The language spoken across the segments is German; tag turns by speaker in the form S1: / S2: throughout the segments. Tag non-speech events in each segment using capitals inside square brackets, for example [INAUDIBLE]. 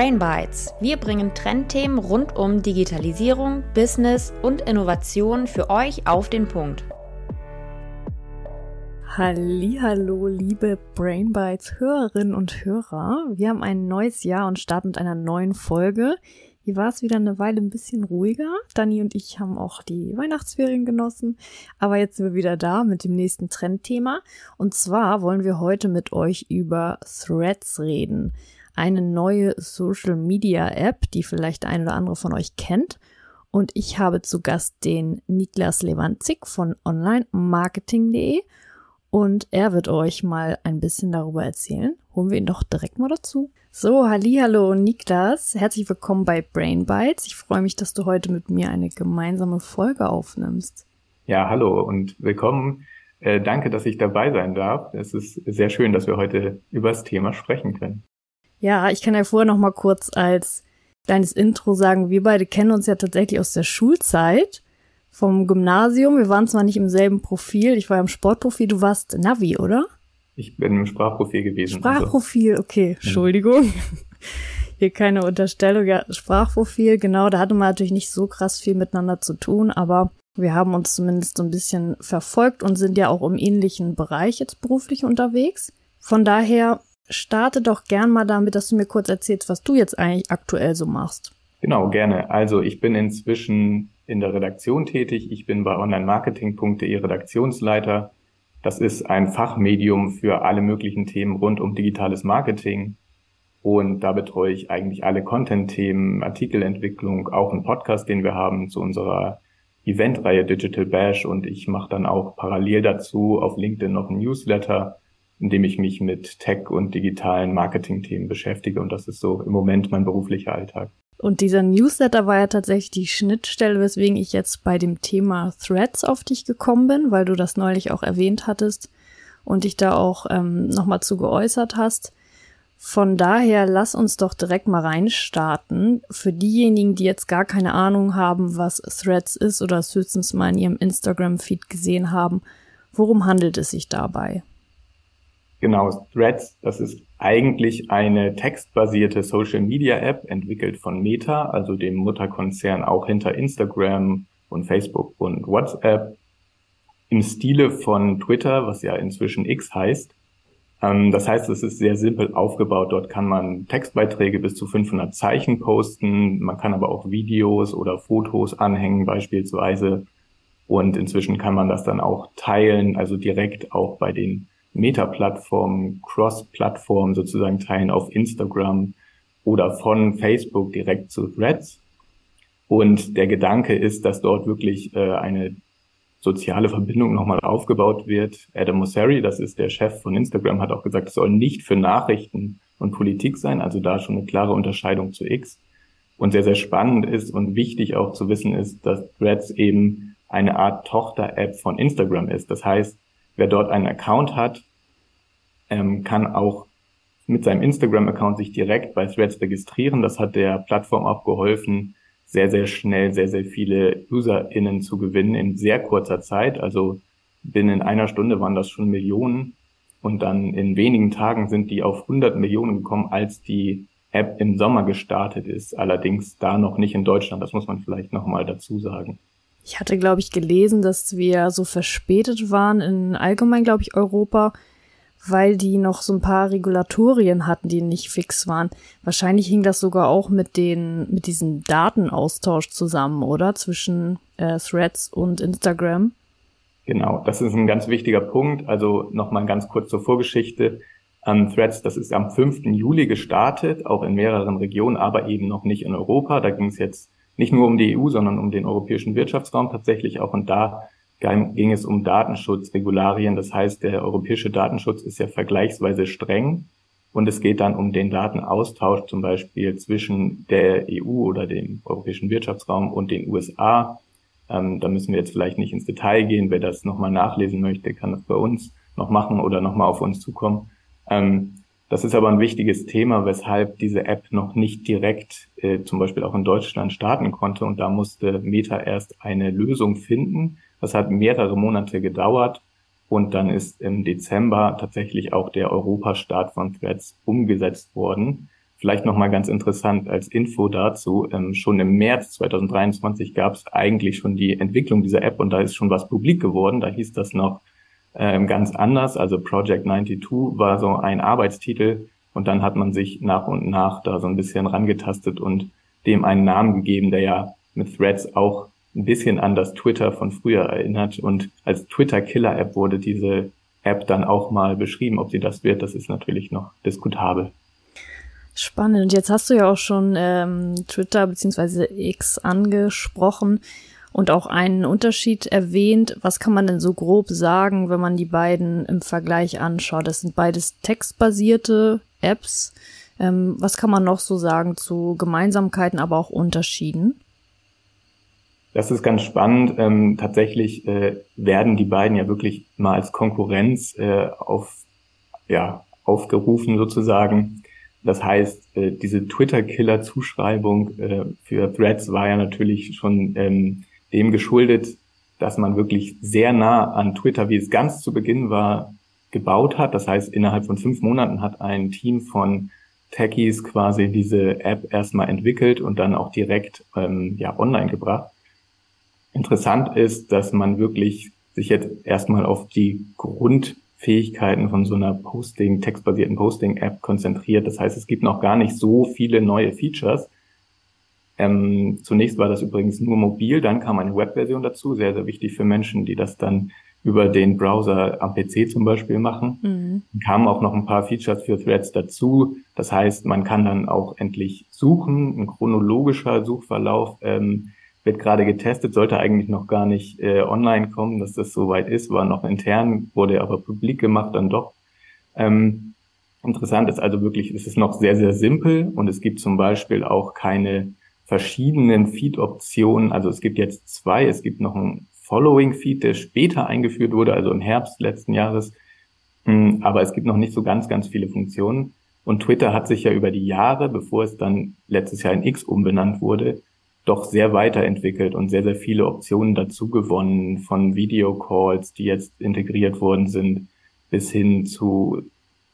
S1: Brain Bites. Wir bringen Trendthemen rund um Digitalisierung, Business und Innovation für euch auf den Punkt.
S2: Hallo, liebe Brain Bites Hörerinnen und Hörer. Wir haben ein neues Jahr und starten mit einer neuen Folge. Hier war es wieder eine Weile ein bisschen ruhiger. Dani und ich haben auch die Weihnachtsferien genossen. Aber jetzt sind wir wieder da mit dem nächsten Trendthema. Und zwar wollen wir heute mit euch über Threads reden. Eine neue Social Media App, die vielleicht ein oder andere von euch kennt. Und ich habe zu Gast den Niklas Lewandzig von onlinemarketing.de und er wird euch mal ein bisschen darüber erzählen. Holen wir ihn doch direkt mal dazu. So, hallo Niklas, herzlich willkommen bei Brain Bites. Ich freue mich, dass du heute mit mir eine gemeinsame Folge aufnimmst.
S3: Ja, hallo und willkommen. Äh, danke, dass ich dabei sein darf. Es ist sehr schön, dass wir heute über das Thema sprechen können.
S2: Ja, ich kann ja vorher noch mal kurz als kleines Intro sagen, wir beide kennen uns ja tatsächlich aus der Schulzeit vom Gymnasium. Wir waren zwar nicht im selben Profil, ich war im Sportprofil, du warst Navi, oder?
S3: Ich bin im Sprachprofil gewesen.
S2: Also. Sprachprofil, okay, Entschuldigung. [LAUGHS] Hier keine Unterstellung, ja, Sprachprofil, genau, da hatte man natürlich nicht so krass viel miteinander zu tun, aber wir haben uns zumindest so ein bisschen verfolgt und sind ja auch im ähnlichen Bereich jetzt beruflich unterwegs. Von daher starte doch gern mal damit, dass du mir kurz erzählst, was du jetzt eigentlich aktuell so machst.
S3: Genau, gerne. Also ich bin inzwischen in der Redaktion tätig. Ich bin bei onlinemarketing.de Redaktionsleiter. Das ist ein Fachmedium für alle möglichen Themen rund um digitales Marketing. Und da betreue ich eigentlich alle Content-Themen, Artikelentwicklung, auch einen Podcast, den wir haben zu unserer Eventreihe Digital Bash. Und ich mache dann auch parallel dazu auf LinkedIn noch ein Newsletter, in dem ich mich mit Tech und digitalen Marketing-Themen beschäftige. Und das ist so im Moment mein beruflicher Alltag.
S2: Und dieser Newsletter war ja tatsächlich die Schnittstelle, weswegen ich jetzt bei dem Thema Threads auf dich gekommen bin, weil du das neulich auch erwähnt hattest und dich da auch ähm, nochmal zu geäußert hast. Von daher lass uns doch direkt mal reinstarten. Für diejenigen, die jetzt gar keine Ahnung haben, was Threads ist oder es höchstens mal in ihrem Instagram-Feed gesehen haben, worum handelt es sich dabei?
S3: Genau, Threads, das ist eigentlich eine textbasierte Social Media App, entwickelt von Meta, also dem Mutterkonzern auch hinter Instagram und Facebook und WhatsApp, im Stile von Twitter, was ja inzwischen X heißt. Ähm, das heißt, es ist sehr simpel aufgebaut. Dort kann man Textbeiträge bis zu 500 Zeichen posten. Man kann aber auch Videos oder Fotos anhängen beispielsweise. Und inzwischen kann man das dann auch teilen, also direkt auch bei den Meta-Plattformen, Cross-Plattformen sozusagen teilen auf Instagram oder von Facebook direkt zu Threads. Und der Gedanke ist, dass dort wirklich äh, eine soziale Verbindung nochmal aufgebaut wird. Adam Mosseri, das ist der Chef von Instagram, hat auch gesagt, es soll nicht für Nachrichten und Politik sein, also da schon eine klare Unterscheidung zu X. Und sehr, sehr spannend ist und wichtig auch zu wissen ist, dass Threads eben eine Art Tochter-App von Instagram ist. Das heißt, wer dort einen Account hat, ähm, kann auch mit seinem Instagram-Account sich direkt bei Threads registrieren. Das hat der Plattform auch geholfen, sehr, sehr schnell sehr, sehr viele UserInnen zu gewinnen in sehr kurzer Zeit. Also binnen einer Stunde waren das schon Millionen. Und dann in wenigen Tagen sind die auf 100 Millionen gekommen, als die App im Sommer gestartet ist. Allerdings da noch nicht in Deutschland. Das muss man vielleicht nochmal dazu sagen.
S2: Ich hatte, glaube ich, gelesen, dass wir so verspätet waren in allgemein, glaube ich, Europa, weil die noch so ein paar Regulatorien hatten, die nicht fix waren. Wahrscheinlich hing das sogar auch mit den, mit diesem Datenaustausch zusammen, oder? Zwischen äh, Threads und Instagram.
S3: Genau, das ist ein ganz wichtiger Punkt. Also nochmal ganz kurz zur Vorgeschichte. Ähm, Threads, das ist am 5. Juli gestartet, auch in mehreren Regionen, aber eben noch nicht in Europa. Da ging es jetzt nicht nur um die EU, sondern um den europäischen Wirtschaftsraum tatsächlich auch. Und da ging es um Datenschutzregularien. Das heißt, der europäische Datenschutz ist ja vergleichsweise streng. Und es geht dann um den Datenaustausch zum Beispiel zwischen der EU oder dem europäischen Wirtschaftsraum und den USA. Ähm, da müssen wir jetzt vielleicht nicht ins Detail gehen. Wer das nochmal nachlesen möchte, kann das bei uns noch machen oder nochmal auf uns zukommen. Ähm, das ist aber ein wichtiges Thema, weshalb diese App noch nicht direkt äh, zum Beispiel auch in Deutschland starten konnte. Und da musste Meta erst eine Lösung finden. Das hat mehrere Monate gedauert. Und dann ist im Dezember tatsächlich auch der Europastart von Threads umgesetzt worden. Vielleicht nochmal ganz interessant als Info dazu. Ähm, schon im März 2023 gab es eigentlich schon die Entwicklung dieser App und da ist schon was publik geworden. Da hieß das noch ähm, ganz anders. Also Project 92 war so ein Arbeitstitel und dann hat man sich nach und nach da so ein bisschen rangetastet und dem einen Namen gegeben, der ja mit Threads auch ein bisschen an das Twitter von früher erinnert. Und als Twitter-Killer-App wurde diese App dann auch mal beschrieben. Ob sie das wird, das ist natürlich noch diskutabel.
S2: Spannend. Und jetzt hast du ja auch schon ähm, Twitter bzw. X angesprochen und auch einen Unterschied erwähnt. Was kann man denn so grob sagen, wenn man die beiden im Vergleich anschaut? Das sind beides textbasierte Apps. Ähm, was kann man noch so sagen zu Gemeinsamkeiten, aber auch Unterschieden?
S3: Das ist ganz spannend. Ähm, tatsächlich äh, werden die beiden ja wirklich mal als Konkurrenz äh, auf, ja, aufgerufen sozusagen. Das heißt, äh, diese Twitter-Killer-Zuschreibung äh, für Threads war ja natürlich schon ähm, dem geschuldet, dass man wirklich sehr nah an Twitter, wie es ganz zu Beginn war, gebaut hat. Das heißt, innerhalb von fünf Monaten hat ein Team von Techies quasi diese App erstmal entwickelt und dann auch direkt ähm, ja, online gebracht. Interessant ist, dass man wirklich sich jetzt erstmal auf die Grundfähigkeiten von so einer Posting, textbasierten Posting-App konzentriert. Das heißt, es gibt noch gar nicht so viele neue Features. Ähm, zunächst war das übrigens nur mobil, dann kam eine Webversion dazu, sehr, sehr wichtig für Menschen, die das dann über den Browser am PC zum Beispiel machen. Mhm. Kamen auch noch ein paar Features für Threads dazu. Das heißt, man kann dann auch endlich suchen, ein chronologischer Suchverlauf. Ähm, wird gerade getestet, sollte eigentlich noch gar nicht äh, online kommen, dass das soweit ist, war noch intern, wurde aber publik gemacht dann doch. Ähm, interessant ist also wirklich, es ist noch sehr, sehr simpel und es gibt zum Beispiel auch keine verschiedenen Feed-Optionen. Also es gibt jetzt zwei, es gibt noch ein Following-Feed, der später eingeführt wurde, also im Herbst letzten Jahres. Hm, aber es gibt noch nicht so ganz, ganz viele Funktionen. Und Twitter hat sich ja über die Jahre, bevor es dann letztes Jahr in X umbenannt wurde, doch sehr weiterentwickelt und sehr, sehr viele Optionen dazu gewonnen, von Videocalls, die jetzt integriert worden sind, bis hin zu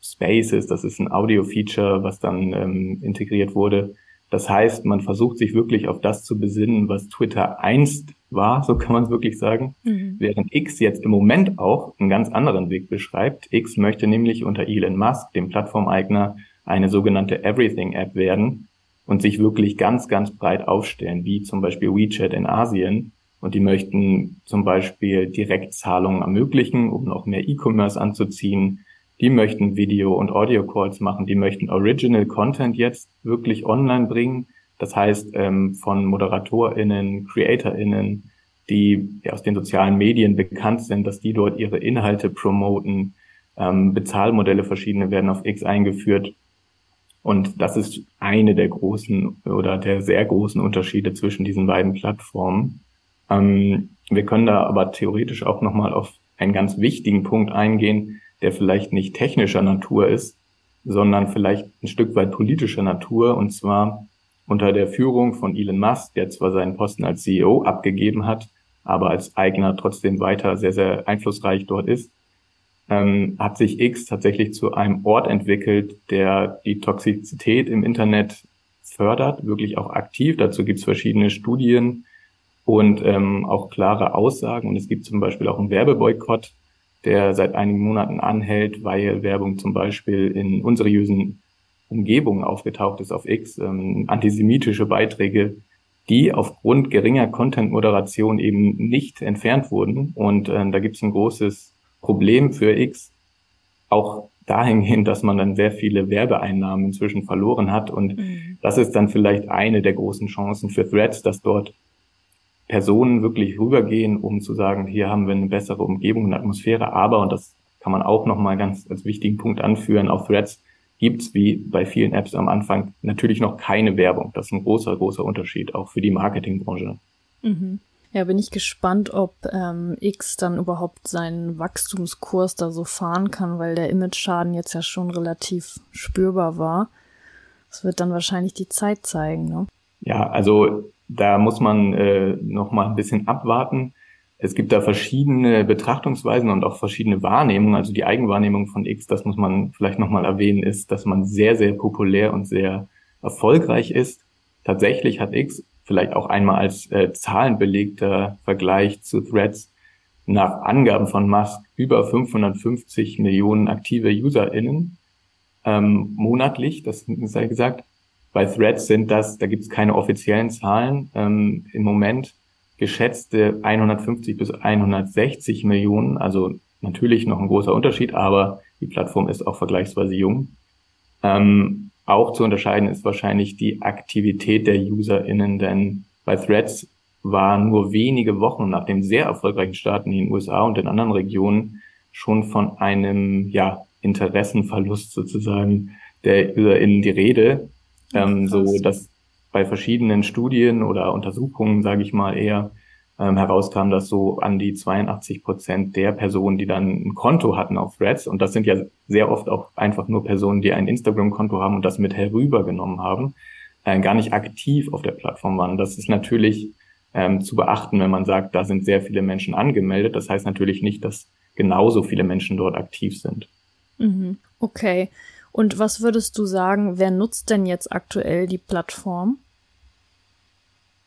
S3: Spaces, das ist ein Audio-Feature, was dann ähm, integriert wurde. Das heißt, man versucht sich wirklich auf das zu besinnen, was Twitter einst war, so kann man es wirklich sagen, mhm. während X jetzt im Moment auch einen ganz anderen Weg beschreibt. X möchte nämlich unter Elon Musk, dem Plattformeigner, eine sogenannte Everything-App werden, und sich wirklich ganz, ganz breit aufstellen, wie zum Beispiel WeChat in Asien. Und die möchten zum Beispiel Direktzahlungen ermöglichen, um noch mehr E-Commerce anzuziehen. Die möchten Video- und Audio-Calls machen. Die möchten Original Content jetzt wirklich online bringen. Das heißt, ähm, von ModeratorInnen, CreatorInnen, die aus den sozialen Medien bekannt sind, dass die dort ihre Inhalte promoten. Ähm, Bezahlmodelle verschiedene werden auf X eingeführt. Und das ist eine der großen oder der sehr großen Unterschiede zwischen diesen beiden Plattformen. Ähm, wir können da aber theoretisch auch nochmal auf einen ganz wichtigen Punkt eingehen, der vielleicht nicht technischer Natur ist, sondern vielleicht ein Stück weit politischer Natur, und zwar unter der Führung von Elon Musk, der zwar seinen Posten als CEO abgegeben hat, aber als Eigner trotzdem weiter sehr, sehr einflussreich dort ist, ähm, hat sich X tatsächlich zu einem Ort entwickelt, der die Toxizität im Internet fördert, wirklich auch aktiv. Dazu gibt es verschiedene Studien und ähm, auch klare Aussagen. Und es gibt zum Beispiel auch einen Werbeboykott, der seit einigen Monaten anhält, weil Werbung zum Beispiel in unseriösen Umgebungen aufgetaucht ist auf X, ähm, antisemitische Beiträge, die aufgrund geringer Content-Moderation eben nicht entfernt wurden. Und äh, da gibt es ein großes Problem für X auch dahingehend, dass man dann sehr viele Werbeeinnahmen inzwischen verloren hat. Und mhm. das ist dann vielleicht eine der großen Chancen für Threads, dass dort Personen wirklich rübergehen, um zu sagen, hier haben wir eine bessere Umgebung und Atmosphäre. Aber, und das kann man auch nochmal ganz als wichtigen Punkt anführen, auf Threads gibt's wie bei vielen Apps am Anfang natürlich noch keine Werbung. Das ist ein großer, großer Unterschied, auch für die Marketingbranche.
S2: Mhm. Ja, bin ich gespannt, ob ähm, X dann überhaupt seinen Wachstumskurs da so fahren kann, weil der Image-Schaden jetzt ja schon relativ spürbar war. Das wird dann wahrscheinlich die Zeit zeigen, ne?
S3: Ja, also da muss man äh, noch mal ein bisschen abwarten. Es gibt da verschiedene Betrachtungsweisen und auch verschiedene Wahrnehmungen. Also die Eigenwahrnehmung von X, das muss man vielleicht noch mal erwähnen, ist, dass man sehr, sehr populär und sehr erfolgreich ist. Tatsächlich hat X vielleicht auch einmal als äh, zahlenbelegter Vergleich zu Threads nach Angaben von Musk über 550 Millionen aktive UserInnen ähm, monatlich, das sei gesagt. Bei Threads sind das, da gibt es keine offiziellen Zahlen, ähm, im Moment geschätzte 150 bis 160 Millionen, also natürlich noch ein großer Unterschied, aber die Plattform ist auch vergleichsweise jung. Ähm, auch zu unterscheiden ist wahrscheinlich die Aktivität der UserInnen, denn bei Threads war nur wenige Wochen nach dem sehr erfolgreichen Start in den USA und in anderen Regionen schon von einem ja, Interessenverlust sozusagen der UserInnen die Rede, ähm, so dass bei verschiedenen Studien oder Untersuchungen, sage ich mal eher, ähm, herauskam, dass so an die 82 Prozent der Personen, die dann ein Konto hatten auf Threads, und das sind ja sehr oft auch einfach nur Personen, die ein Instagram-Konto haben und das mit herübergenommen haben, äh, gar nicht aktiv auf der Plattform waren. Das ist natürlich ähm, zu beachten, wenn man sagt, da sind sehr viele Menschen angemeldet. Das heißt natürlich nicht, dass genauso viele Menschen dort aktiv sind.
S2: Mhm. Okay. Und was würdest du sagen, wer nutzt denn jetzt aktuell die Plattform?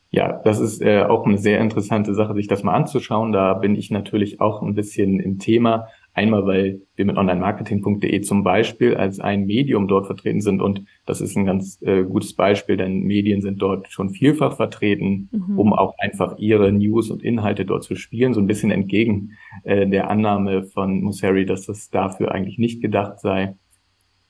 S3: Ja, das ist äh, auch eine sehr interessante Sache, sich das mal anzuschauen. Da bin ich natürlich auch ein bisschen im Thema. Einmal, weil wir mit onlinemarketing.de zum Beispiel als ein Medium dort vertreten sind und das ist ein ganz äh, gutes Beispiel, denn Medien sind dort schon vielfach vertreten, mhm. um auch einfach ihre News und Inhalte dort zu spielen, so ein bisschen entgegen äh, der Annahme von Musseri, dass das dafür eigentlich nicht gedacht sei.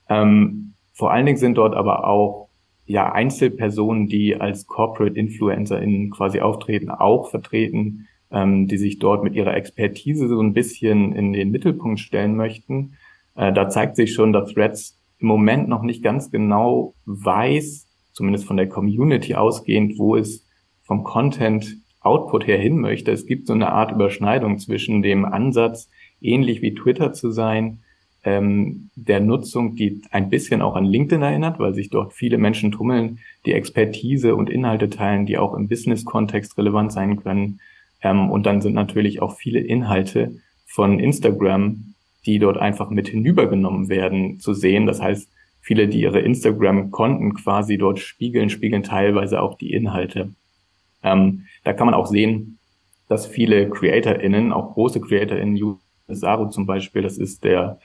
S3: Ähm, vor allen Dingen sind dort aber auch ja Einzelpersonen, die als Corporate InfluencerInnen quasi auftreten, auch vertreten, ähm, die sich dort mit ihrer Expertise so ein bisschen in den Mittelpunkt stellen möchten. Äh, da zeigt sich schon, dass Threads im Moment noch nicht ganz genau weiß, zumindest von der Community ausgehend, wo es vom Content Output her hin möchte. Es gibt so eine Art Überschneidung zwischen dem Ansatz, ähnlich wie Twitter zu sein, ähm, der Nutzung, die ein bisschen auch an LinkedIn erinnert, weil sich dort viele Menschen tummeln, die Expertise und Inhalte teilen, die auch im Business-Kontext relevant sein können. Ähm, und dann sind natürlich auch viele Inhalte von Instagram, die dort einfach mit hinübergenommen werden, zu sehen. Das heißt, viele, die ihre Instagram-Konten quasi dort spiegeln, spiegeln teilweise auch die Inhalte. Ähm, da kann man auch sehen, dass viele CreatorInnen, auch große CreatorInnen, Saru zum Beispiel, das ist der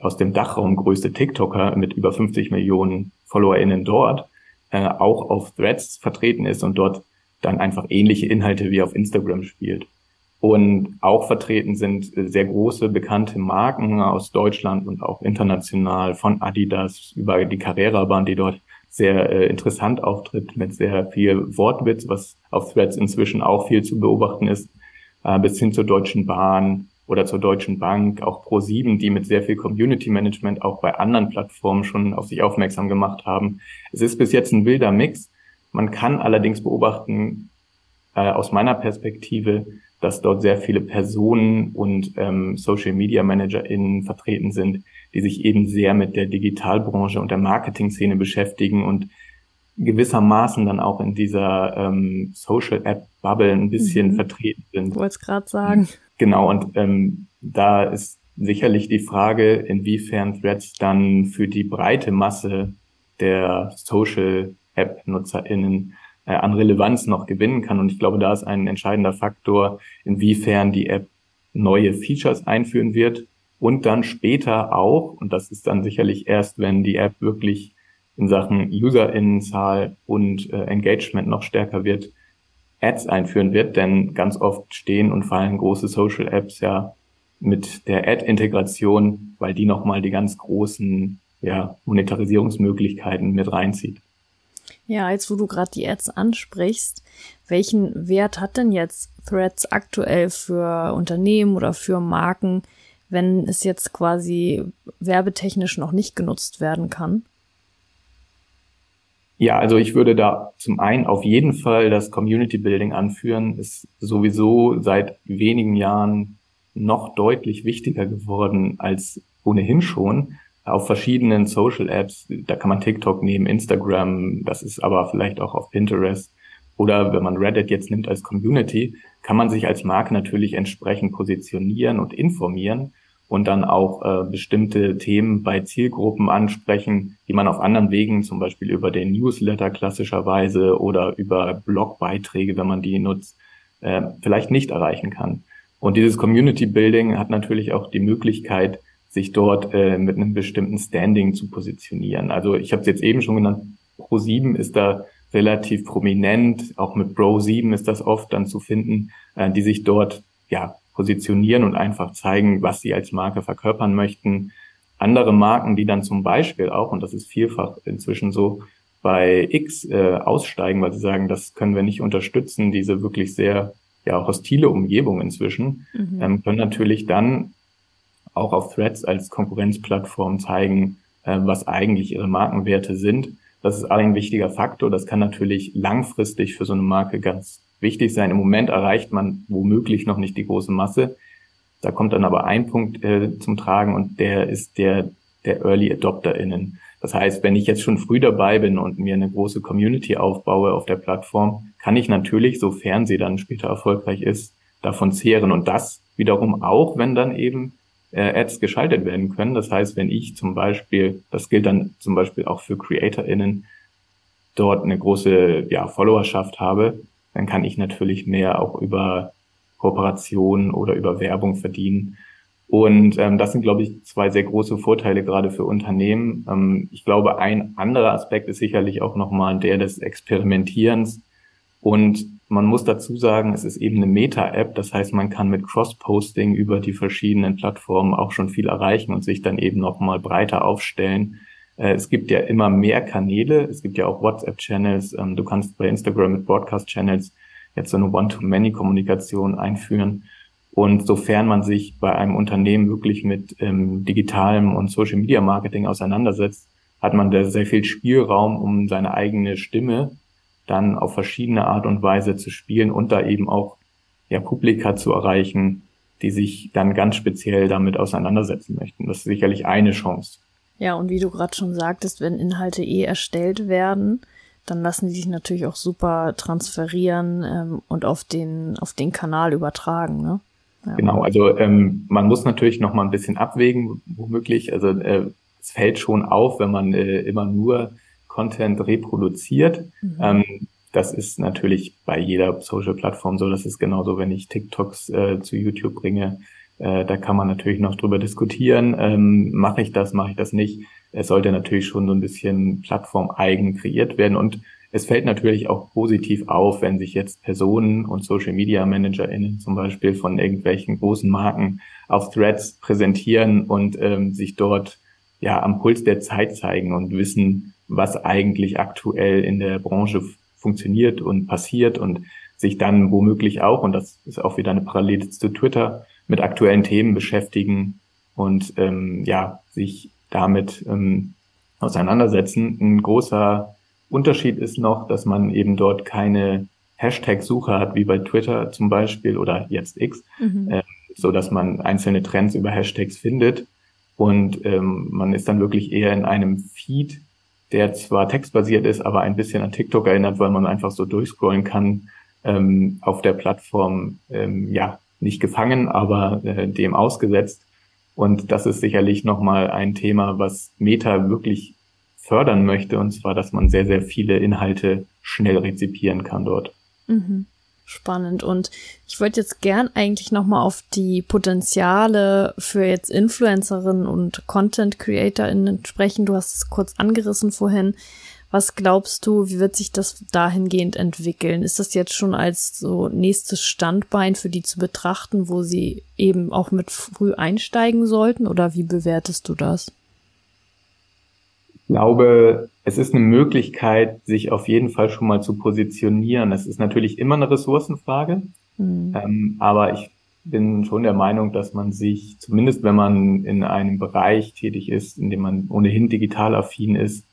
S3: aus dem Dachraum größte TikToker mit über 50 Millionen FollowerInnen dort äh, auch auf Threads vertreten ist und dort dann einfach ähnliche Inhalte wie auf Instagram spielt. Und auch vertreten sind sehr große bekannte Marken aus Deutschland und auch international von Adidas über die Carrera-Bahn, die dort sehr äh, interessant auftritt mit sehr viel Wortwitz, was auf Threads inzwischen auch viel zu beobachten ist, äh, bis hin zur Deutschen Bahn, oder zur Deutschen Bank, auch Pro7, die mit sehr viel Community Management auch bei anderen Plattformen schon auf sich aufmerksam gemacht haben. Es ist bis jetzt ein wilder Mix. Man kann allerdings beobachten, äh, aus meiner Perspektive, dass dort sehr viele Personen und ähm, Social Media ManagerInnen vertreten sind, die sich eben sehr mit der Digitalbranche und der Marketing-Szene beschäftigen und gewissermaßen dann auch in dieser ähm, Social App Bubble ein bisschen mhm. vertreten sind.
S2: Wollte es gerade sagen.
S3: Genau, und ähm, da ist sicherlich die Frage, inwiefern Threads dann für die breite Masse der Social App-NutzerInnen äh, an Relevanz noch gewinnen kann. Und ich glaube, da ist ein entscheidender Faktor, inwiefern die App neue Features einführen wird und dann später auch, und das ist dann sicherlich erst, wenn die App wirklich in Sachen UserInnenzahl und äh, Engagement noch stärker wird, Ads einführen wird, denn ganz oft stehen und fallen große Social Apps ja mit der Ad-Integration, weil die nochmal die ganz großen ja, Monetarisierungsmöglichkeiten mit reinzieht.
S2: Ja, jetzt wo du gerade die Ads ansprichst, welchen Wert hat denn jetzt Threads aktuell für Unternehmen oder für Marken, wenn es jetzt quasi werbetechnisch noch nicht genutzt werden kann?
S3: Ja, also ich würde da zum einen auf jeden Fall das Community Building anführen, ist sowieso seit wenigen Jahren noch deutlich wichtiger geworden als ohnehin schon. Auf verschiedenen Social Apps, da kann man TikTok nehmen, Instagram, das ist aber vielleicht auch auf Pinterest. Oder wenn man Reddit jetzt nimmt als Community, kann man sich als Marke natürlich entsprechend positionieren und informieren und dann auch äh, bestimmte Themen bei Zielgruppen ansprechen, die man auf anderen Wegen, zum Beispiel über den Newsletter klassischerweise oder über Blogbeiträge, wenn man die nutzt, äh, vielleicht nicht erreichen kann. Und dieses Community Building hat natürlich auch die Möglichkeit, sich dort äh, mit einem bestimmten Standing zu positionieren. Also ich habe es jetzt eben schon genannt, Pro7 ist da relativ prominent, auch mit Bro7 ist das oft dann zu finden, äh, die sich dort ja positionieren und einfach zeigen, was sie als Marke verkörpern möchten. Andere Marken, die dann zum Beispiel auch, und das ist vielfach inzwischen so, bei X äh, aussteigen, weil sie sagen, das können wir nicht unterstützen, diese wirklich sehr ja hostile Umgebung inzwischen, mhm. ähm, können natürlich dann auch auf Threads als Konkurrenzplattform zeigen, äh, was eigentlich ihre Markenwerte sind. Das ist ein wichtiger Faktor. Das kann natürlich langfristig für so eine Marke ganz wichtig sein. Im Moment erreicht man womöglich noch nicht die große Masse. Da kommt dann aber ein Punkt äh, zum Tragen und der ist der der Early AdopterInnen. Das heißt, wenn ich jetzt schon früh dabei bin und mir eine große Community aufbaue auf der Plattform, kann ich natürlich, sofern sie dann später erfolgreich ist, davon zehren. Und das wiederum auch, wenn dann eben äh, Ads geschaltet werden können. Das heißt, wenn ich zum Beispiel, das gilt dann zum Beispiel auch für CreatorInnen, dort eine große ja, Followerschaft habe, dann kann ich natürlich mehr auch über Kooperationen oder über Werbung verdienen. Und ähm, das sind, glaube ich, zwei sehr große Vorteile gerade für Unternehmen. Ähm, ich glaube, ein anderer Aspekt ist sicherlich auch nochmal der des Experimentierens. Und man muss dazu sagen, es ist eben eine Meta-App. Das heißt, man kann mit Cross-Posting über die verschiedenen Plattformen auch schon viel erreichen und sich dann eben nochmal breiter aufstellen. Äh, es gibt ja immer mehr Kanäle. Es gibt ja auch WhatsApp-Channels. Ähm, du kannst bei Instagram mit Broadcast-Channels jetzt so eine One-to-Many-Kommunikation einführen. Und sofern man sich bei einem Unternehmen wirklich mit ähm, digitalem und Social Media Marketing auseinandersetzt, hat man da sehr viel Spielraum, um seine eigene Stimme dann auf verschiedene Art und Weise zu spielen und da eben auch ja Publika zu erreichen, die sich dann ganz speziell damit auseinandersetzen möchten. Das ist sicherlich eine Chance.
S2: Ja, und wie du gerade schon sagtest, wenn Inhalte eh erstellt werden, dann lassen die sich natürlich auch super transferieren ähm, und auf den, auf den Kanal übertragen, ne?
S3: Ja. Genau, also ähm, man muss natürlich noch mal ein bisschen abwägen, womöglich. Also äh, es fällt schon auf, wenn man äh, immer nur Content reproduziert. Mhm. Ähm, das ist natürlich bei jeder Social-Plattform so. Das ist genauso, wenn ich TikToks äh, zu YouTube bringe. Äh, da kann man natürlich noch drüber diskutieren. Ähm, mache ich das, mache ich das nicht? Es sollte natürlich schon so ein bisschen plattformeigen kreiert werden. Und es fällt natürlich auch positiv auf, wenn sich jetzt Personen und Social Media ManagerInnen zum Beispiel von irgendwelchen großen Marken auf Threads präsentieren und ähm, sich dort ja am Puls der Zeit zeigen und wissen, was eigentlich aktuell in der Branche funktioniert und passiert und sich dann womöglich auch, und das ist auch wieder eine Parallele zu Twitter, mit aktuellen Themen beschäftigen und ähm, ja, sich damit ähm, auseinandersetzen. Ein großer Unterschied ist noch, dass man eben dort keine Hashtag-Suche hat, wie bei Twitter zum Beispiel oder jetzt X, mhm. äh, so dass man einzelne Trends über Hashtags findet. Und ähm, man ist dann wirklich eher in einem Feed, der zwar textbasiert ist, aber ein bisschen an TikTok erinnert, weil man einfach so durchscrollen kann, ähm, auf der Plattform, ähm, ja, nicht gefangen, aber äh, dem ausgesetzt. Und das ist sicherlich nochmal ein Thema, was Meta wirklich fördern möchte, und zwar, dass man sehr, sehr viele Inhalte schnell rezipieren kann dort.
S2: Mhm. Spannend. Und ich wollte jetzt gern eigentlich nochmal auf die Potenziale für jetzt Influencerinnen und Content CreatorInnen sprechen. Du hast es kurz angerissen vorhin. Was glaubst du, wie wird sich das dahingehend entwickeln? Ist das jetzt schon als so nächstes Standbein für die zu betrachten, wo sie eben auch mit früh einsteigen sollten? Oder wie bewertest du das?
S3: glaube, es ist eine Möglichkeit, sich auf jeden Fall schon mal zu positionieren. Es ist natürlich immer eine Ressourcenfrage, mhm. ähm, aber ich bin schon der Meinung, dass man sich, zumindest wenn man in einem Bereich tätig ist, in dem man ohnehin digital affin ist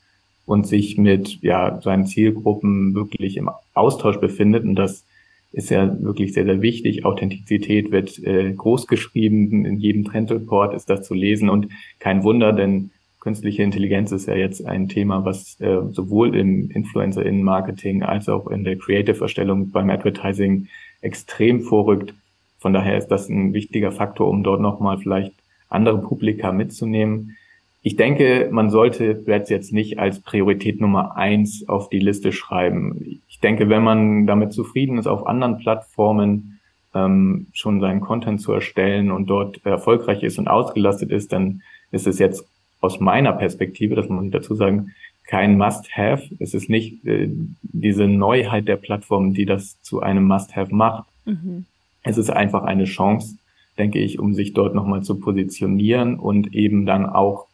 S3: und sich mit ja, seinen Zielgruppen wirklich im Austausch befindet, und das ist ja wirklich sehr, sehr wichtig. Authentizität wird äh, groß geschrieben, in jedem Trendreport ist das zu lesen und kein Wunder, denn künstliche Intelligenz ist ja jetzt ein Thema, was äh, sowohl im Influencer-Marketing als auch in der Creative-Erstellung beim Advertising extrem vorrückt. Von daher ist das ein wichtiger Faktor, um dort nochmal vielleicht andere Publika mitzunehmen. Ich denke, man sollte Threads jetzt nicht als Priorität Nummer eins auf die Liste schreiben. Ich denke, wenn man damit zufrieden ist, auf anderen Plattformen ähm, schon seinen Content zu erstellen und dort erfolgreich ist und ausgelastet ist, dann ist es jetzt aus meiner Perspektive, das muss ich dazu sagen, kein Must-Have. Es ist nicht äh, diese Neuheit der Plattform, die das zu einem Must-Have macht. Mhm. Es ist einfach eine Chance, denke ich, um sich dort nochmal zu positionieren und eben dann auch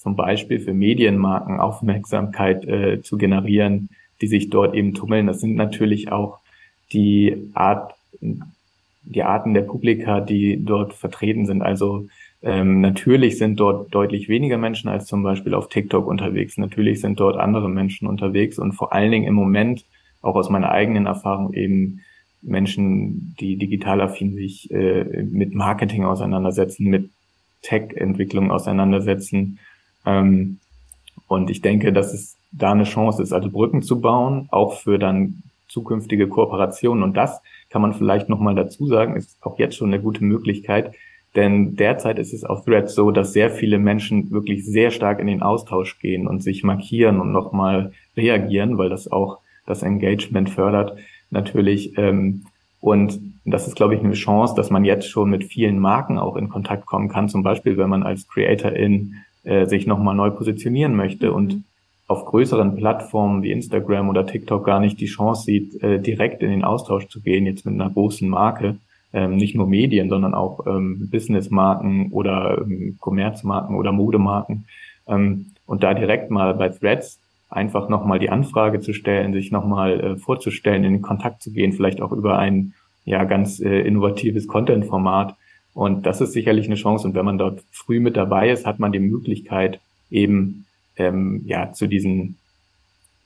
S3: zum Beispiel für Medienmarken Aufmerksamkeit äh, zu generieren, die sich dort eben tummeln. Das sind natürlich auch die Art, die Arten der Publika, die dort vertreten sind. Also ähm, natürlich sind dort deutlich weniger Menschen als zum Beispiel auf TikTok unterwegs. Natürlich sind dort andere Menschen unterwegs und vor allen Dingen im Moment, auch aus meiner eigenen Erfahrung, eben Menschen, die digital affin sich äh, mit Marketing auseinandersetzen, mit Tech-Entwicklung auseinandersetzen. Ähm, und ich denke, dass es da eine Chance ist, also Brücken zu bauen, auch für dann zukünftige Kooperationen. Und das kann man vielleicht nochmal dazu sagen, ist auch jetzt schon eine gute Möglichkeit, denn derzeit ist es auf Threads so, dass sehr viele Menschen wirklich sehr stark in den Austausch gehen und sich markieren und nochmal reagieren, weil das auch das Engagement fördert natürlich. Ähm, und das ist, glaube ich, eine Chance, dass man jetzt schon mit vielen Marken auch in Kontakt kommen kann. Zum Beispiel, wenn man als Creatorin äh, sich nochmal neu positionieren möchte mhm. und auf größeren Plattformen wie Instagram oder TikTok gar nicht die Chance sieht, äh, direkt in den Austausch zu gehen, jetzt mit einer großen Marke ähm, nicht nur Medien, sondern auch ähm, Businessmarken oder ähm, Kommerzmarken oder Modemarken. Ähm, und da direkt mal bei Threads einfach nochmal die Anfrage zu stellen, sich nochmal äh, vorzustellen, in Kontakt zu gehen, vielleicht auch über ein ja ganz äh, innovatives Content-Format. Und das ist sicherlich eine Chance. Und wenn man dort früh mit dabei ist, hat man die Möglichkeit, eben ähm, ja zu diesen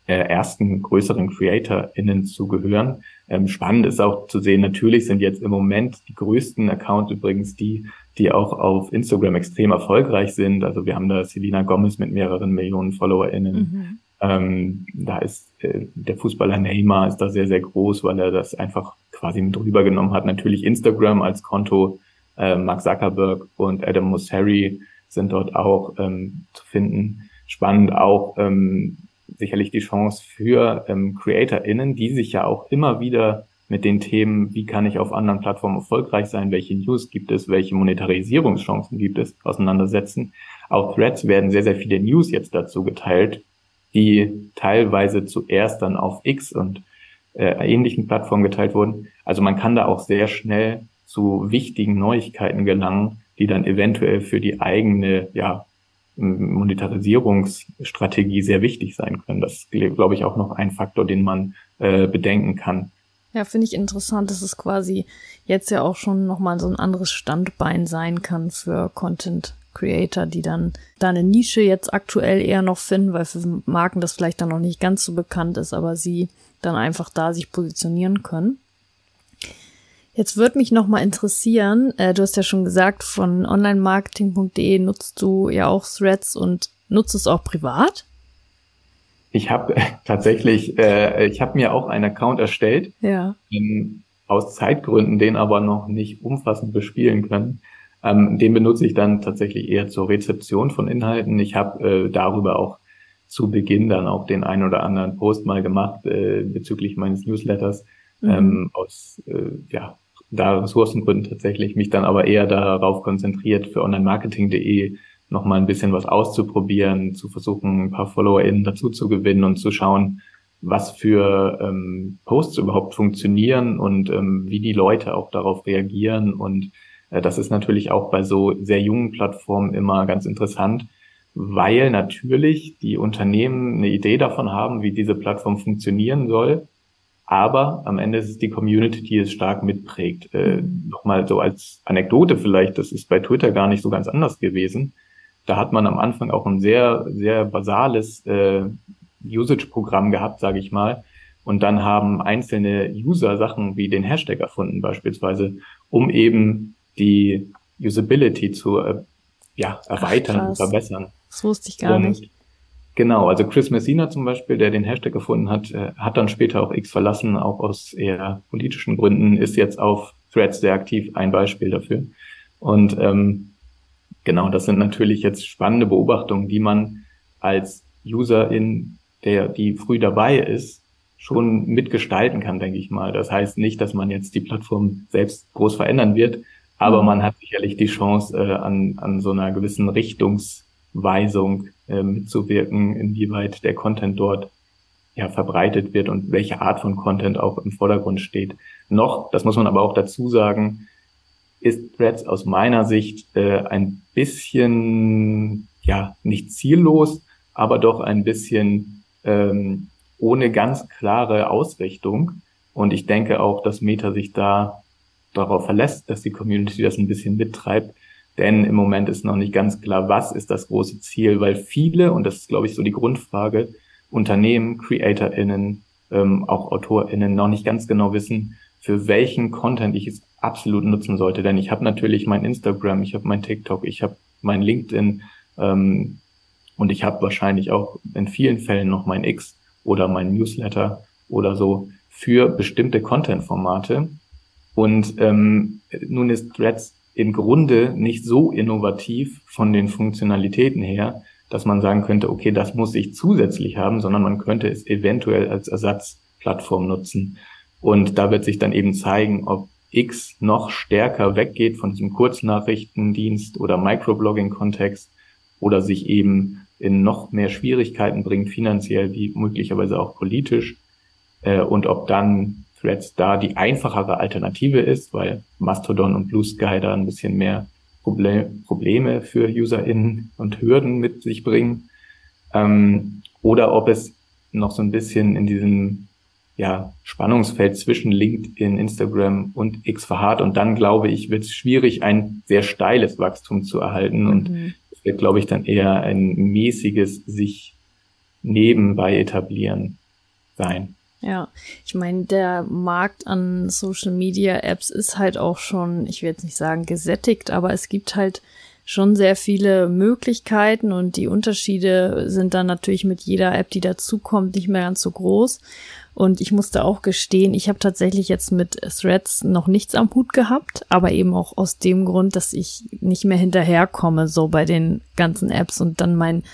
S3: äh, ersten größeren CreatorInnen zu gehören. Ähm, spannend ist auch zu sehen, natürlich sind jetzt im Moment die größten Accounts übrigens die, die auch auf Instagram extrem erfolgreich sind. Also wir haben da Selina Gomez mit mehreren Millionen FollowerInnen. Mhm. Ähm, da ist äh, der Fußballer Neymar ist da sehr, sehr groß, weil er das einfach quasi mit rübergenommen hat. Natürlich Instagram als Konto, äh, Mark Zuckerberg und Adam Mosseri sind dort auch ähm, zu finden. Spannend auch ähm, sicherlich die Chance für ähm, CreatorInnen, die sich ja auch immer wieder mit den Themen, wie kann ich auf anderen Plattformen erfolgreich sein, welche News gibt es, welche Monetarisierungschancen gibt es, auseinandersetzen. Auf Threads werden sehr, sehr viele News jetzt dazu geteilt, die teilweise zuerst dann auf X und äh, ähnlichen Plattformen geteilt wurden. Also man kann da auch sehr schnell zu wichtigen Neuigkeiten gelangen, die dann eventuell für die eigene ja, Monetarisierungsstrategie sehr wichtig sein können. Das ist, glaube ich, auch noch ein Faktor, den man äh, bedenken kann.
S2: Ja, finde ich interessant, dass es quasi jetzt ja auch schon nochmal so ein anderes Standbein sein kann für Content Creator, die dann da eine Nische jetzt aktuell eher noch finden, weil für Marken das vielleicht dann noch nicht ganz so bekannt ist, aber sie dann einfach da sich positionieren können. Jetzt würde mich noch mal interessieren, äh, du hast ja schon gesagt, von onlinemarketing.de nutzt du ja auch Threads und nutzt es auch privat?
S3: Ich habe tatsächlich, äh, ich habe mir auch einen Account erstellt.
S2: Ja.
S3: Ähm, aus Zeitgründen, den aber noch nicht umfassend bespielen können. Ähm, den benutze ich dann tatsächlich eher zur Rezeption von Inhalten. Ich habe äh, darüber auch zu Beginn dann auch den einen oder anderen Post mal gemacht äh, bezüglich meines Newsletters. Mhm. Ähm, aus äh, ja, da Ressourcengründen tatsächlich mich dann aber eher darauf konzentriert, für onlinemarketing.de noch mal ein bisschen was auszuprobieren, zu versuchen, ein paar FollowerInnen dazu zu gewinnen und zu schauen, was für ähm, Posts überhaupt funktionieren und ähm, wie die Leute auch darauf reagieren. Und äh, das ist natürlich auch bei so sehr jungen Plattformen immer ganz interessant, weil natürlich die Unternehmen eine Idee davon haben, wie diese Plattform funktionieren soll aber am Ende ist es die Community, die es stark mitprägt. Äh, mhm. Nochmal so als Anekdote vielleicht, das ist bei Twitter gar nicht so ganz anders gewesen. Da hat man am Anfang auch ein sehr, sehr basales äh, Usage-Programm gehabt, sage ich mal. Und dann haben einzelne User Sachen wie den Hashtag erfunden beispielsweise, um eben die Usability zu äh, ja, erweitern Ach, und verbessern.
S2: Das wusste ich gar und nicht.
S3: Genau, also Chris Messina zum Beispiel, der den Hashtag gefunden hat, äh, hat dann später auch X verlassen, auch aus eher politischen Gründen, ist jetzt auf Threads sehr aktiv, ein Beispiel dafür. Und ähm, Genau, das sind natürlich jetzt spannende Beobachtungen, die man als Userin, der die früh dabei ist, schon mitgestalten kann, denke ich mal. Das heißt nicht, dass man jetzt die Plattform selbst groß verändern wird, aber mhm. man hat sicherlich die Chance, äh, an, an so einer gewissen Richtungsweisung mitzuwirken, inwieweit der Content dort ja, verbreitet wird und welche Art von Content auch im Vordergrund steht. Noch, das muss man aber auch dazu sagen, ist Threads aus meiner Sicht äh, ein bisschen, ja, nicht ziellos, aber doch ein bisschen ähm, ohne ganz klare Ausrichtung. Und ich denke auch, dass Meta sich da darauf verlässt, dass die Community das ein bisschen mittreibt. Denn im Moment ist noch nicht ganz klar, was ist das große Ziel, weil viele, und das ist, glaube ich, so die Grundfrage, Unternehmen, CreatorInnen, ähm, auch AutorInnen noch nicht ganz genau wissen, für welchen Content ich es absolut nutzen sollte. Denn ich habe natürlich mein Instagram, ich habe mein TikTok, ich habe mein LinkedIn ähm, und ich habe wahrscheinlich auch in vielen Fällen noch mein X oder mein Newsletter oder so für bestimmte Content-Formate. Und ähm, nun ist Threads im Grunde nicht so innovativ von den Funktionalitäten her, dass man sagen könnte, okay, das muss ich zusätzlich haben, sondern man könnte es eventuell als Ersatzplattform nutzen. Und da wird sich dann eben zeigen, ob X noch stärker weggeht von diesem Kurznachrichtendienst oder Microblogging-Kontext oder sich eben in noch mehr Schwierigkeiten bringt, finanziell wie möglicherweise auch politisch. Äh, und ob dann Threads da die einfachere Alternative ist, weil Mastodon und Blue Sky da ein bisschen mehr Probleme für UserInnen und Hürden mit sich bringen. Ähm, oder ob es noch so ein bisschen in diesem ja, Spannungsfeld zwischen LinkedIn, Instagram und X verharrt. Und dann, glaube ich, wird es schwierig, ein sehr steiles Wachstum zu erhalten. Mhm. Und es wird, glaube ich, dann eher ein mäßiges sich nebenbei etablieren sein.
S2: Ja, ich meine, der Markt an Social Media Apps ist halt auch schon, ich will jetzt nicht sagen gesättigt, aber es gibt halt schon sehr viele Möglichkeiten und die Unterschiede sind dann natürlich mit jeder App, die dazukommt, nicht mehr ganz so groß. Und ich musste auch gestehen, ich habe tatsächlich jetzt mit Threads noch nichts am Hut gehabt, aber eben auch aus dem Grund, dass ich nicht mehr hinterherkomme, so bei den ganzen Apps und dann mein,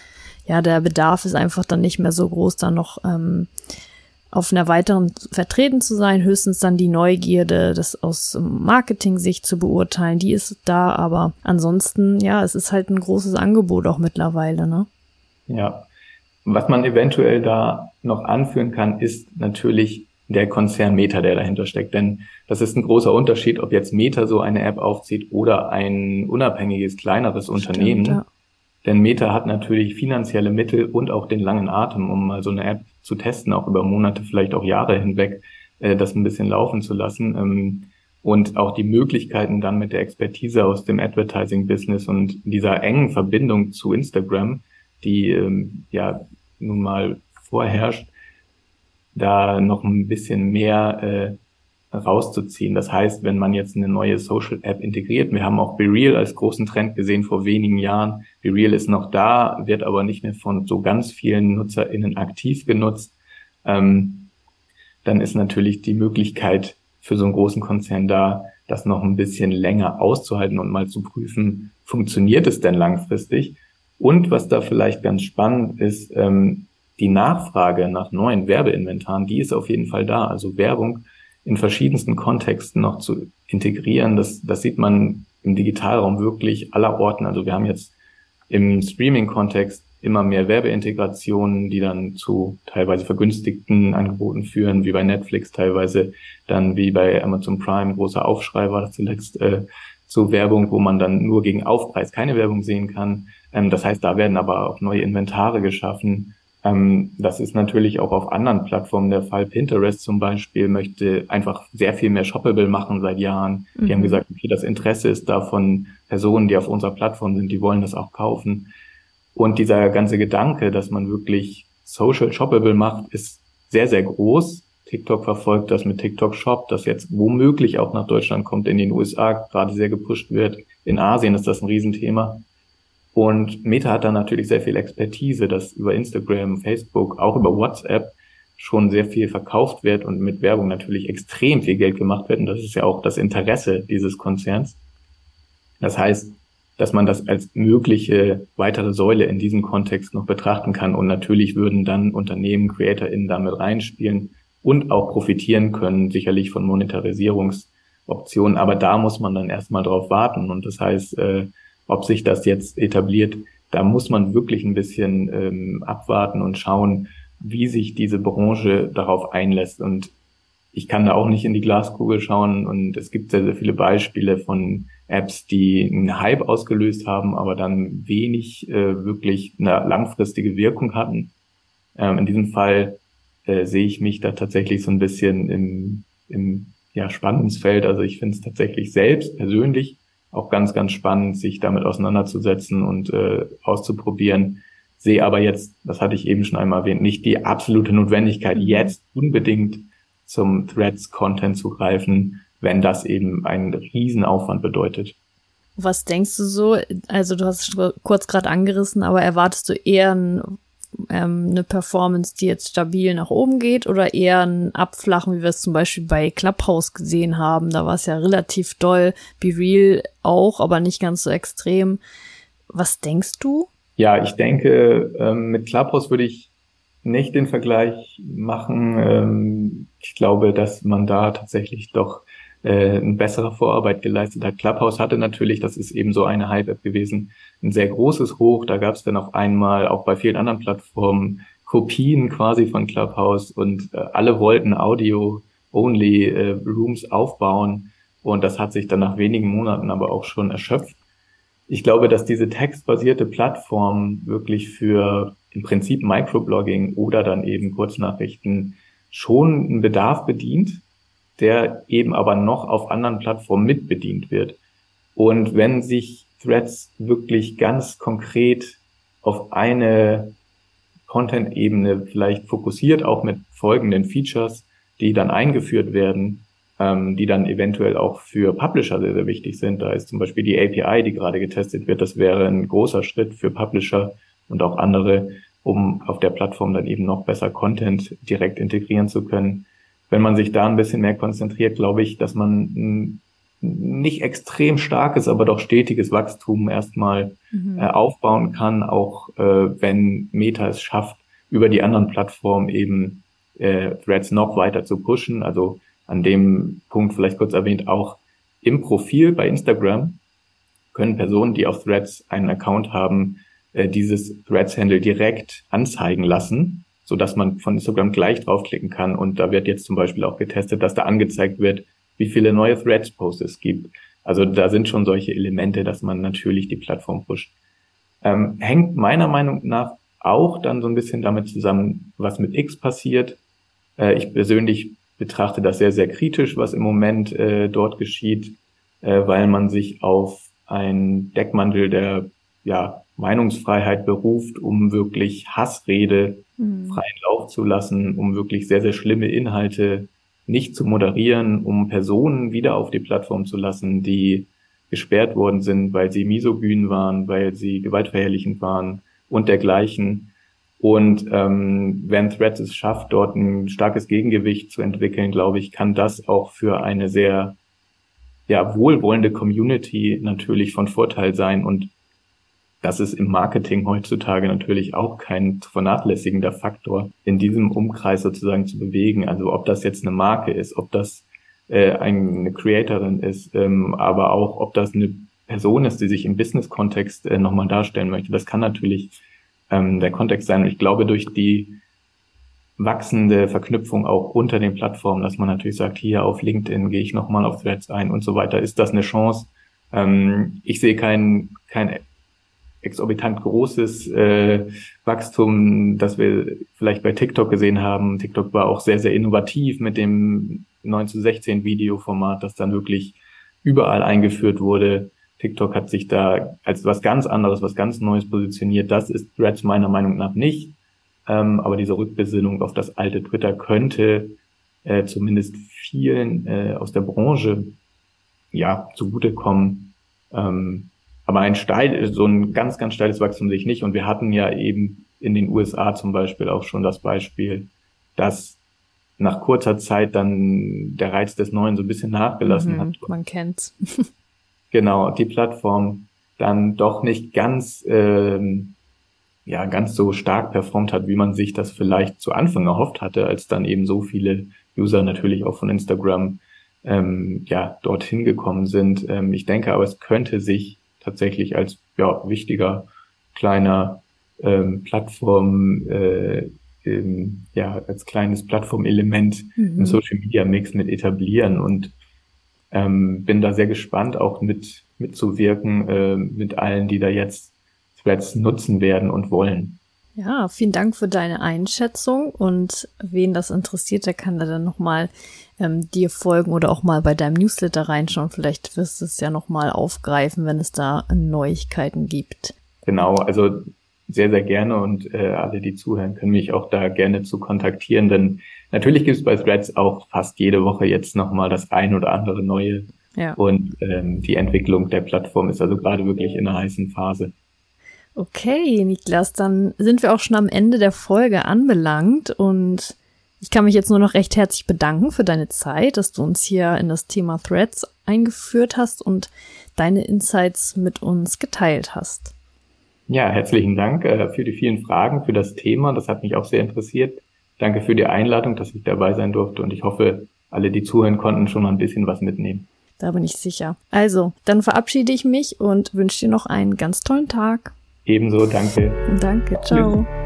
S2: ja, der Bedarf ist einfach dann nicht mehr so groß, da noch ähm, auf einer weiteren vertreten zu sein, höchstens dann die Neugierde, das aus Marketing-Sicht zu beurteilen, die ist da, aber ansonsten, ja, es ist halt ein großes Angebot auch mittlerweile, ne?
S3: Ja. Was man eventuell da noch anführen kann, ist natürlich der Konzern Meta, der dahinter steckt. Denn das ist ein großer Unterschied, ob jetzt Meta so eine App aufzieht oder ein unabhängiges, kleineres Stimmt, Unternehmen. Ja. Denn Meta hat natürlich finanzielle Mittel und auch den langen Atem, um mal so eine App zu testen, auch über Monate, vielleicht auch Jahre hinweg, äh, das ein bisschen laufen zu lassen. Ähm, und auch die Möglichkeiten dann mit der Expertise aus dem Advertising-Business und dieser engen Verbindung zu Instagram, die ähm, ja nun mal vorherrscht, da noch ein bisschen mehr äh, rauszuziehen. Das heißt, wenn man jetzt eine neue Social App integriert, wir haben auch BeReal als großen Trend gesehen vor wenigen Jahren. BeReal ist noch da, wird aber nicht mehr von so ganz vielen NutzerInnen aktiv genutzt. Ähm, dann ist natürlich die Möglichkeit für so einen großen Konzern da, das noch ein bisschen länger auszuhalten und mal zu prüfen, funktioniert es denn langfristig? Und was da vielleicht ganz spannend ist, ähm, die Nachfrage nach neuen Werbeinventaren, die ist auf jeden Fall da. Also Werbung in verschiedensten Kontexten noch zu integrieren. Das, das sieht man im Digitalraum wirklich aller Orten. Also wir haben jetzt im Streaming-Kontext immer mehr Werbeintegrationen, die dann zu teilweise vergünstigten Angeboten führen, wie bei Netflix, teilweise dann wie bei Amazon Prime, großer Aufschrei war das zuletzt äh, zu Werbung, wo man dann nur gegen Aufpreis keine Werbung sehen kann. Ähm, das heißt, da werden aber auch neue Inventare geschaffen, ähm, das ist natürlich auch auf anderen Plattformen der Fall. Pinterest zum Beispiel möchte einfach sehr viel mehr shoppable machen seit Jahren. Mhm. Die haben mhm. gesagt, okay, das Interesse ist da von Personen, die auf unserer Plattform sind, die wollen das auch kaufen. Und dieser ganze Gedanke, dass man wirklich social shoppable macht, ist sehr, sehr groß. TikTok verfolgt das mit TikTok Shop, das jetzt womöglich auch nach Deutschland kommt, in den USA gerade sehr gepusht wird. In Asien ist das ein Riesenthema. Und Meta hat da natürlich sehr viel Expertise, dass über Instagram, Facebook, auch über WhatsApp schon sehr viel verkauft wird und mit Werbung natürlich extrem viel Geld gemacht wird. Und das ist ja auch das Interesse dieses Konzerns. Das heißt, dass man das als mögliche weitere Säule in diesem Kontext noch betrachten kann. Und natürlich würden dann Unternehmen, CreatorInnen damit reinspielen und auch profitieren können, sicherlich von Monetarisierungsoptionen. Aber da muss man dann erstmal drauf warten. Und das heißt, äh, ob sich das jetzt etabliert, da muss man wirklich ein bisschen ähm, abwarten und schauen, wie sich diese Branche darauf einlässt. Und ich kann da auch nicht in die Glaskugel schauen und es gibt sehr, sehr viele Beispiele von Apps, die einen Hype ausgelöst haben, aber dann wenig äh, wirklich eine langfristige Wirkung hatten. Ähm, in diesem Fall äh, sehe ich mich da tatsächlich so ein bisschen im, im ja, Spannungsfeld. Also ich finde es tatsächlich selbst persönlich auch ganz, ganz spannend, sich damit auseinanderzusetzen und äh, auszuprobieren. Sehe aber jetzt, das hatte ich eben schon einmal erwähnt, nicht die absolute Notwendigkeit, mhm. jetzt unbedingt zum Threads-Content zu greifen, wenn das eben einen Riesenaufwand bedeutet.
S2: Was denkst du so? Also du hast es kurz gerade angerissen, aber erwartest du eher ein, ähm, eine Performance, die jetzt stabil nach oben geht oder eher ein Abflachen, wie wir es zum Beispiel bei Clubhouse gesehen haben? Da war es ja relativ doll, Be Real auch, aber nicht ganz so extrem. Was denkst du?
S3: Ja, ich denke, ähm, mit Clubhouse würde ich nicht den Vergleich machen. Ähm, ich glaube, dass man da tatsächlich doch äh, eine bessere Vorarbeit geleistet hat. Clubhouse hatte natürlich, das ist eben so eine Hype-App gewesen, ein sehr großes Hoch. Da gab es dann auf einmal auch bei vielen anderen Plattformen Kopien quasi von Clubhouse und äh, alle wollten Audio-only äh, Rooms aufbauen und das hat sich dann nach wenigen Monaten aber auch schon erschöpft. Ich glaube, dass diese textbasierte Plattform wirklich für im Prinzip Microblogging oder dann eben Kurznachrichten schon einen Bedarf bedient, der eben aber noch auf anderen Plattformen mitbedient wird. Und wenn sich Threads wirklich ganz konkret auf eine Content-Ebene vielleicht fokussiert, auch mit folgenden Features, die dann eingeführt werden, ähm, die dann eventuell auch für Publisher sehr, sehr wichtig sind. Da ist zum Beispiel die API, die gerade getestet wird. Das wäre ein großer Schritt für Publisher, und auch andere, um auf der Plattform dann eben noch besser Content direkt integrieren zu können. Wenn man sich da ein bisschen mehr konzentriert, glaube ich, dass man ein nicht extrem starkes, aber doch stetiges Wachstum erstmal mhm. äh, aufbauen kann, auch äh, wenn Meta es schafft, über die anderen Plattformen eben äh, Threads noch weiter zu pushen. Also an dem Punkt vielleicht kurz erwähnt, auch im Profil bei Instagram können Personen, die auf Threads einen Account haben, äh, dieses Threads-Handle direkt anzeigen lassen, so dass man von Instagram gleich draufklicken kann. Und da wird jetzt zum Beispiel auch getestet, dass da angezeigt wird, wie viele neue Threads-Posts es gibt. Also da sind schon solche Elemente, dass man natürlich die Plattform pusht. Ähm, hängt meiner Meinung nach auch dann so ein bisschen damit zusammen, was mit X passiert. Äh, ich persönlich betrachte das sehr, sehr kritisch, was im Moment äh, dort geschieht, äh, weil man sich auf ein Deckmantel der ja, Meinungsfreiheit beruft, um wirklich Hassrede mhm. freien Lauf zu lassen, um wirklich sehr, sehr schlimme Inhalte nicht zu moderieren, um Personen wieder auf die Plattform zu lassen, die gesperrt worden sind, weil sie misogyn waren, weil sie gewaltverherrlichend waren und dergleichen. Und ähm, wenn Threads es schafft, dort ein starkes Gegengewicht zu entwickeln, glaube ich, kann das auch für eine sehr ja, wohlwollende Community natürlich von Vorteil sein. Und das ist im Marketing heutzutage natürlich auch kein vernachlässigender Faktor, in diesem Umkreis sozusagen zu bewegen. Also ob das jetzt eine Marke ist, ob das äh, eine Creatorin ist, ähm, aber auch ob das eine Person ist, die sich im Business-Kontext äh, nochmal darstellen möchte. Das kann natürlich ähm, der Kontext sein. Und ich glaube, durch die wachsende Verknüpfung auch unter den Plattformen, dass man natürlich sagt, hier auf LinkedIn gehe ich nochmal auf Threads ein und so weiter, ist das eine Chance. Ähm, ich sehe kein, kein exorbitant großes äh, Wachstum, das wir vielleicht bei TikTok gesehen haben. TikTok war auch sehr, sehr innovativ mit dem 9 zu 16 Videoformat, das dann wirklich überall eingeführt wurde. TikTok hat sich da als was ganz anderes, was ganz Neues positioniert. Das ist Threads meiner Meinung nach nicht. Ähm, aber diese Rückbesinnung auf das alte Twitter könnte äh, zumindest vielen äh, aus der Branche ja zugutekommen. Ähm, aber ein steil, so ein ganz, ganz steiles Wachstum sehe ich nicht. Und wir hatten ja eben in den USA zum Beispiel auch schon das Beispiel, dass nach kurzer Zeit dann der Reiz des Neuen so ein bisschen nachgelassen mhm, hat.
S2: Man kennt's. [LAUGHS]
S3: genau, die Plattform dann doch nicht ganz, ähm, ja, ganz so stark performt hat, wie man sich das vielleicht zu Anfang erhofft hatte, als dann eben so viele User natürlich auch von Instagram ähm, ja dorthin gekommen sind. Ähm, ich denke aber, es könnte sich tatsächlich als ja, wichtiger kleiner ähm, Plattform äh, ähm, ja als kleines Plattformelement mhm. im Social Media Mix mit etablieren und ähm, bin da sehr gespannt, auch mit mitzuwirken äh, mit allen, die da jetzt Threads nutzen werden und wollen.
S2: Ja, vielen Dank für deine Einschätzung und wen das interessiert, der kann da dann nochmal ähm, dir folgen oder auch mal bei deinem Newsletter reinschauen. Vielleicht wirst du es ja nochmal aufgreifen, wenn es da Neuigkeiten gibt.
S3: Genau, also sehr, sehr gerne und äh, alle, die zuhören, können mich auch da gerne zu kontaktieren, denn natürlich gibt es bei Threads auch fast jede Woche jetzt nochmal das ein oder andere Neue. Ja. Und ähm, die Entwicklung der Plattform ist also gerade wirklich in einer heißen Phase.
S2: Okay, Niklas, dann sind wir auch schon am Ende der Folge anbelangt und ich kann mich jetzt nur noch recht herzlich bedanken für deine Zeit, dass du uns hier in das Thema Threads eingeführt hast und deine Insights mit uns geteilt hast.
S3: Ja, herzlichen Dank äh, für die vielen Fragen, für das Thema. Das hat mich auch sehr interessiert. Danke für die Einladung, dass ich dabei sein durfte und ich hoffe, alle, die zuhören konnten, schon mal ein bisschen was mitnehmen.
S2: Da bin ich sicher. Also, dann verabschiede ich mich und wünsche dir noch einen ganz tollen Tag.
S3: Ebenso, danke.
S2: Danke, ciao. Tschüss.